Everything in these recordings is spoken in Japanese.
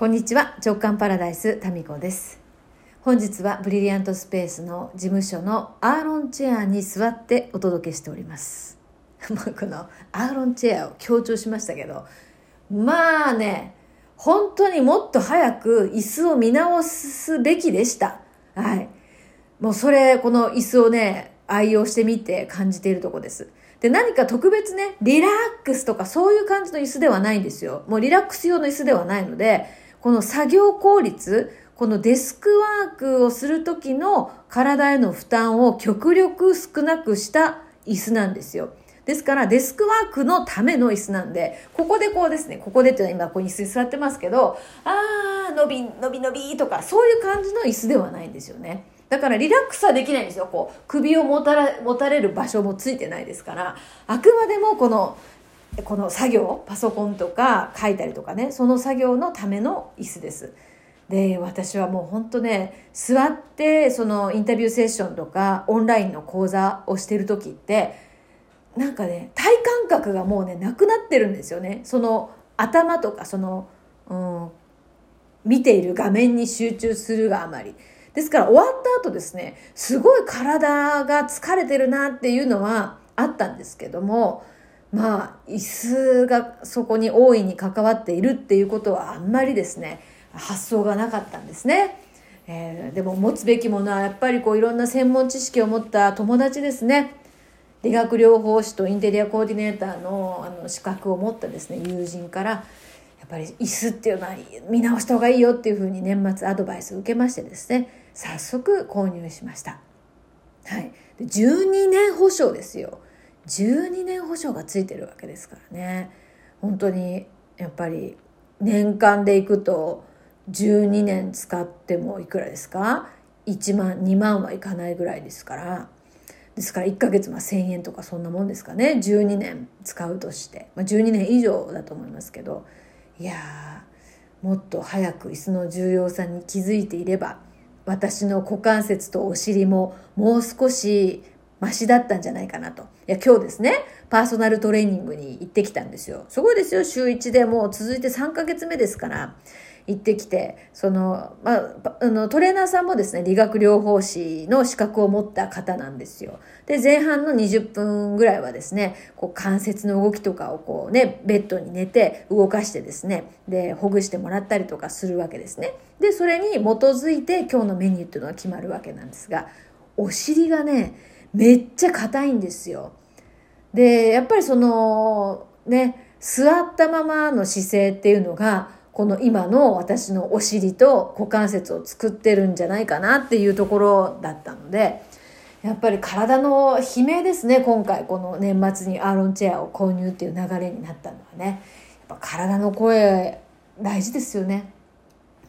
こんにちは。直感パラダイスタミコです。本日はブリリアントスペースの事務所のアーロンチェアに座ってお届けしております。このアーロンチェアを強調しましたけどまあね本当にもっと早く椅子を見直すべきでした。はい。もうそれこの椅子をね愛用してみて感じているとこです。で、何か特別ね、リラックスとかそういう感じの椅子ではないんですよ。もうリラックス用の椅子ではないので、この作業効率、このデスクワークをする時の体への負担を極力少なくした椅子なんですよ。ですから、デスクワークのための椅子なんで、ここでこうですね、ここでっていうのは今ここに椅子に座ってますけど、あー、伸び、伸び伸びとか、そういう感じの椅子ではないんですよね。だからリラックスはできないんですよ。こう、首を持たら、持たれる場所もついてないですから、あくまでもこの、この作業パソコンとか書いたりとかねその作業のための椅子です。で私はもう本当ね座ってそのインタビューセッションとかオンラインの講座をしてる時ってなんかね体感覚がもうねなくなってるんですよね。その頭とかその、うん、見ている画面に集中するがあまり。ですから終わった後ですねすごい体が疲れてるなっていうのはあったんですけどもまあ、椅子がそこに大いに関わっているっていうことはあんまりですね、発想がなかったんですね。えー、でも持つべきものはやっぱりこういろんな専門知識を持った友達ですね。理学療法士とインテリアコーディネーターのあの資格を持ったですね、友人から、やっぱり椅子っていうのは見直した方がいいよっていうふうに年末アドバイスを受けましてですね、早速購入しました。はい。12年保証ですよ。12年保証がついてるわけですからね。本当にやっぱり年間でいくと12年使ってもいくらですか？1万2万はいかないぐらいですから。ですから1ヶ月まあ1,000円とかそんなもんですかね。12年使うとして、まあ、12年以上だと思いますけど。いやもっと早く椅子の重要さに気づいていれば私の股関節とお尻ももう少しマシだったんじゃないかなと。いや、今日ですね、パーソナルトレーニングに行ってきたんですよ。すごいですよ、週1でもう続いて3ヶ月目ですから、行ってきて、その、まあ、あの、トレーナーさんもですね、理学療法士の資格を持った方なんですよ。で、前半の20分ぐらいはですね、こう関節の動きとかをこうね、ベッドに寝て動かしてですね、で、ほぐしてもらったりとかするわけですね。で、それに基づいて今日のメニューっていうのは決まるわけなんですが、お尻がね、めっちゃ硬いんですよ。で、やっぱりその、ね、座ったままの姿勢っていうのが、この今の私のお尻と股関節を作ってるんじゃないかなっていうところだったので、やっぱり体の悲鳴ですね、今回この年末にアーロンチェアを購入っていう流れになったのはね。やっぱ体の声大事ですよね。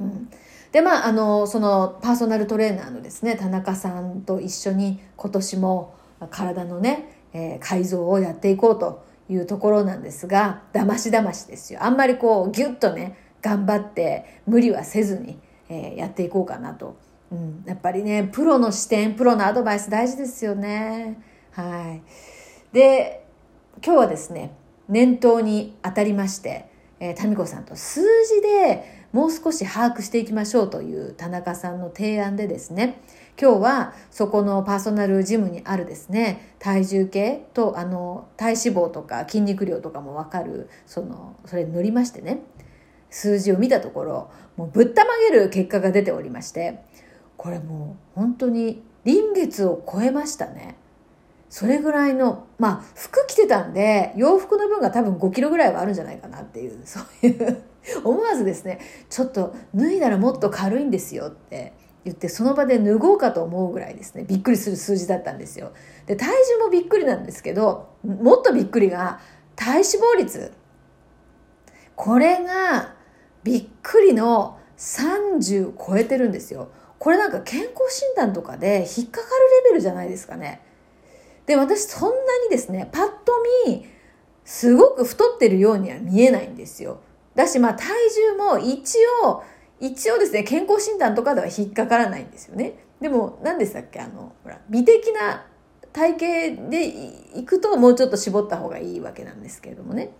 うん。でまああのそのパーソナルトレーナーのですね田中さんと一緒に今年も体のね、えー、改造をやっていこうというところなんですがだましだましですよ。あんまりこうギュッとね頑張って無理はせずに、えー、やっていこうかなと、うん、やっぱりねプロの視点プロのアドバイス大事ですよね。はい。で今日はですね念頭に当たりましてえー、民子さんと数字でもう少し把握していきましょうという田中さんの提案でですね今日はそこのパーソナルジムにあるですね体重計とあの体脂肪とか筋肉量とかも分かるそのそれに乗りましてね数字を見たところもうぶったまげる結果が出ておりましてこれもう本当に臨月を超えましたね。それぐらいの、まあ、服着てたんで、洋服の分が多分5キロぐらいはあるんじゃないかなっていう、そういう思わずですね、ちょっと脱いだらもっと軽いんですよって言って、その場で脱ごうかと思うぐらいですね、びっくりする数字だったんですよ。で、体重もびっくりなんですけど、もっとびっくりが、体脂肪率。これが、びっくりの30超えてるんですよ。これなんか健康診断とかで引っかかるレベルじゃないですかね。で、私そんなにですね、パッと見、すごく太ってるようには見えないんですよ。だし、まあ体重も一応、一応ですね、健康診断とかでは引っかからないんですよね。でも、何でしたっけあの、ほら、美的な体型でいくともうちょっと絞った方がいいわけなんですけれどもね。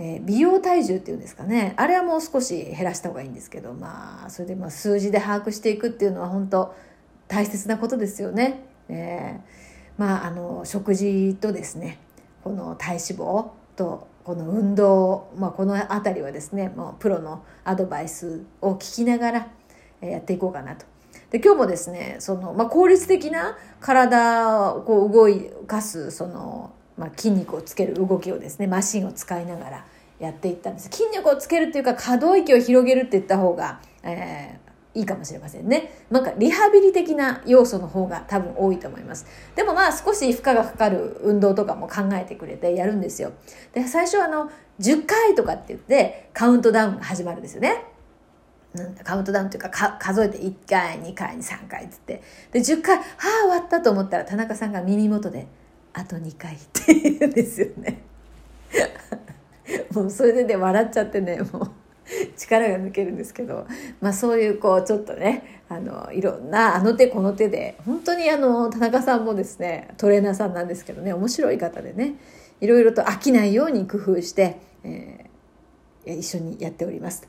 えー、美容体重っていうんですかねあれはもう少し減らした方がいいんですけどまあそれでまあ数字で把握していくっていうのは本当大切なことですよね。えー、まああの食事とですねこの体脂肪とこの運動、まあ、この辺りはですねもうプロのアドバイスを聞きながらやっていこうかなと。で今日もですねその、まあ、効率的な体をこう動かすその、まあ、筋肉をつける動きをですねマシンを使いながらやっていったんです筋力をつけるっていうか可動域を広げるって言った方が、えー、いいかもしれませんね。なんかリハビリ的な要素の方が多分多いと思います。でもまあ少し負荷がかかる運動とかも考えてくれてやるんですよ。で、最初あの、10回とかって言ってカウントダウンが始まるんですよね。カウントダウンというか数えて1回2回3回っつってで10回はあ終わったと思ったら田中さんが耳元で「あと2回」って言うんですよね もうそれでね笑っちゃってねもう 力が抜けるんですけど、まあ、そういうこうちょっとねあのいろんなあの手この手で本当にあの田中さんもですねトレーナーさんなんですけどね面白い方でねいろいろと飽きないように工夫して、えー、一緒にやっております。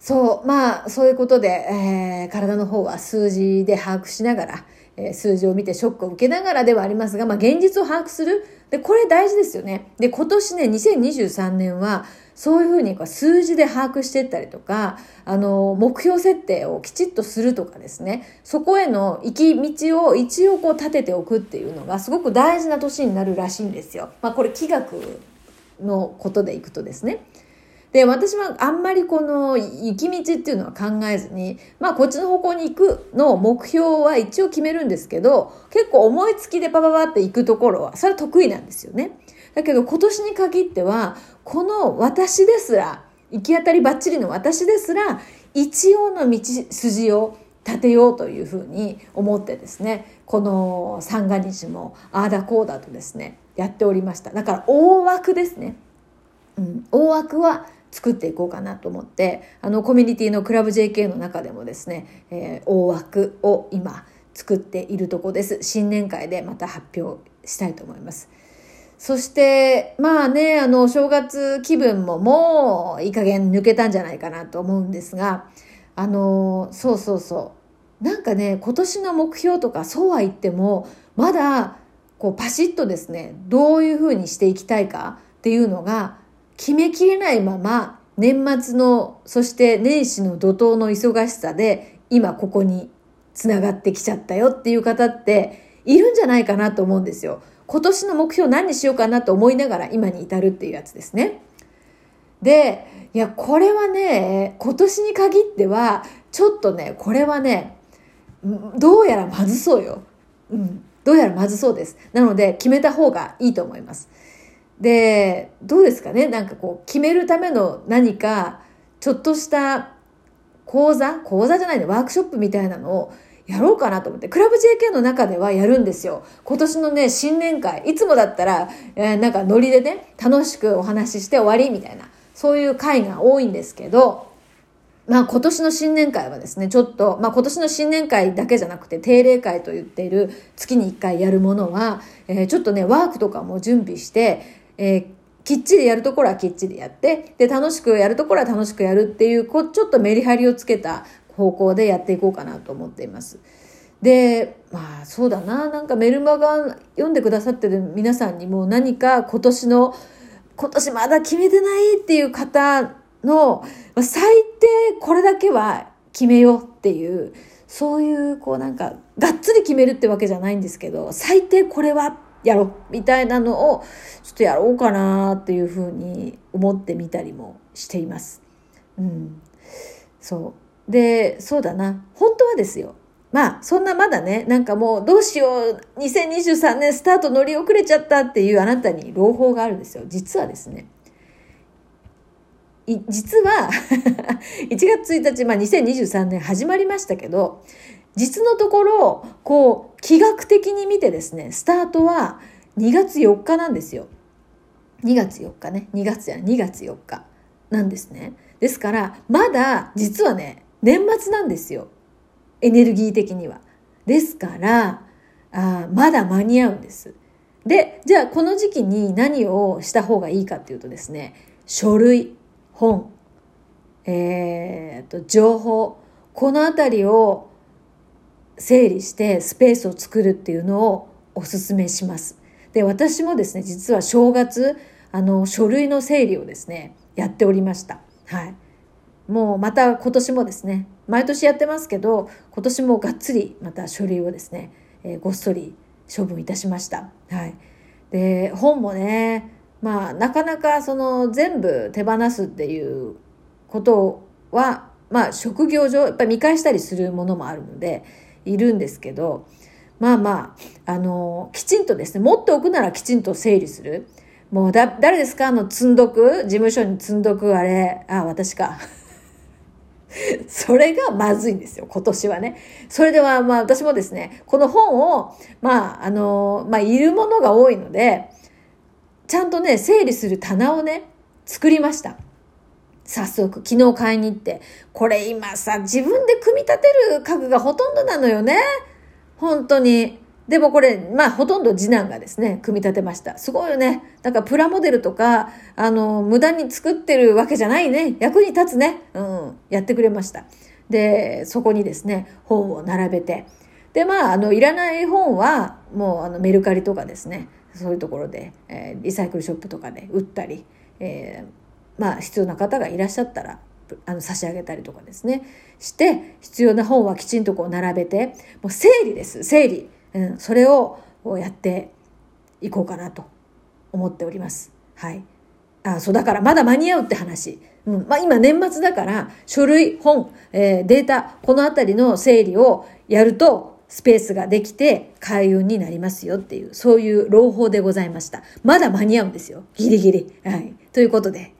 そう、まあ、そういうことで、えー、体の方は数字で把握しながら、え、数字を見てショックを受けながらではありますが、まあ、現実を把握する。で、これ大事ですよね。で、今年ね、2023年は、そういうふうに数字で把握していったりとか、あの、目標設定をきちっとするとかですね、そこへの行き道を一応こう立てておくっていうのがすごく大事な年になるらしいんですよ。まあこれ気学のことでいくとですね。で、私はあんまりこの行き道っていうのは考えずに、まあこっちの方向に行くの目標は一応決めるんですけど、結構思いつきでパパパって行くところは、それは得意なんですよね。だけど今年に限っては、この私ですら、行き当たりばっちりの私ですら、一応の道筋を立てようというふうに思ってですね、この三が日もああだこうだとですね、やっておりました。だから大枠ですね。うん、大枠は作っていこうかなと思ってあのコミュニティのクラブ JK の中でもですね、えー、大枠を今作っているとこです。新年会でまた発表したいと思います。そしてまあねあの正月気分ももういい加減抜けたんじゃないかなと思うんですがあのそうそうそう。なんかね今年の目標とかそうは言ってもまだこうパシッとですねどういうふうにしていきたいかっていうのが決めきれないまま年末のそして年始の怒涛の忙しさで今ここにつながってきちゃったよっていう方っているんじゃないかなと思うんですよ。今年の目標何にしようかなと思いながら今に至るっていうやつですね。で、いや、これはね、今年に限っては、ちょっとね、これはね、どうやらまずそうよ。うん。どうやらまずそうです。なので、決めた方がいいと思います。で、どうですかね？なんかこう、決めるための何か、ちょっとした講座？講座じゃないね、ワークショップみたいなのをやろうかなと思って、クラブ JK の中ではやるんですよ。今年のね、新年会、いつもだったら、えー、なんかノリでね、楽しくお話しして終わりみたいな、そういう会が多いんですけど、まあ今年の新年会はですね、ちょっと、まあ今年の新年会だけじゃなくて定例会と言っている月に1回やるものは、えー、ちょっとね、ワークとかも準備して、えー、きっちりやるところはきっちりやって、で、楽しくやるところは楽しくやるっていう、こう、ちょっとメリハリをつけた方向でやっていこうかなと思っています。で、まあそうだな、なんかメルマガ読んでくださってる皆さんにも何か今年の、今年まだ決めてないっていう方の、最低これだけは決めようっていう、そういうこうなんか、がっつり決めるってわけじゃないんですけど、最低これはやろうみたいなのをちょっとやろうかなっていうふうに思ってみたりもしています。うん。そう。で、そうだな。本当はですよ。まあ、そんなまだね、なんかもうどうしよう、2023年スタート乗り遅れちゃったっていうあなたに朗報があるんですよ。実はですね。実は1月1日、まあ2023年始まりましたけど、実のところ、こう、気学的に見てですね、スタートは2月4日なんですよ。2月4日ね。2月や2月4日なんですね。ですから、まだ実はね、年末なんですよ。エネルギー的には。ですから、あまだ間に合うんです。で、じゃあこの時期に何をした方がいいかっていうとですね、書類、本、えー、と、情報、このあたりを整理してスペースを作るっていうのをお勧めします。で、私もですね、実は正月、あの、書類の整理をですね、やっておりました。はい。もうまた今年もですね、毎年やってますけど、今年もがっつりまた書類をですね、えー、ごっそり処分いたしました。はい。で、本もね、まあ、なかなかその全部手放すっていうことは、まあ、職業上、やっぱり見返したりするものもあるので、いるんですけど、まあまあ、あの、きちんとですね、持っておくならきちんと整理する。もうだ、誰ですか？あの、積んどく？事務所に積んどく？あれ？あ、私か。それがまずいんですよ、今年はね。それでは、まあ私もですね、この本を、まあ、あの、まあ、いるものが多いので、ちゃんとね、整理する棚をね、作りました。早速、昨日買いに行って。これ今さ、自分で組み立てる家具がほとんどなのよね。本当に。でもこれ、まあほとんど次男がですね、組み立てました。すごいよね。だからプラモデルとか、あの、無駄に作ってるわけじゃないね。役に立つね。うん。やってくれました。で、そこにですね、本を並べて。で、まあ、あの、いらない本は、もう、あの、メルカリとかですね、そういうところで、えー、リサイクルショップとかで売ったり、えーまあ、必要な方がいらっしゃったら、あの、差し上げたりとかですね。して、必要な本はきちんとこう並べて、もう整理です、整理。うん、それをやっていこうかなと思っております。はい。あ、そう、だからまだ間に合うって話。うん。まあ今年末だから、書類、本、えー、データ、このあたりの整理をやると、スペースができて開運になりますよっていう、そういう朗報でございました。まだ間に合うんですよ。ギリギリ。はい。ということで、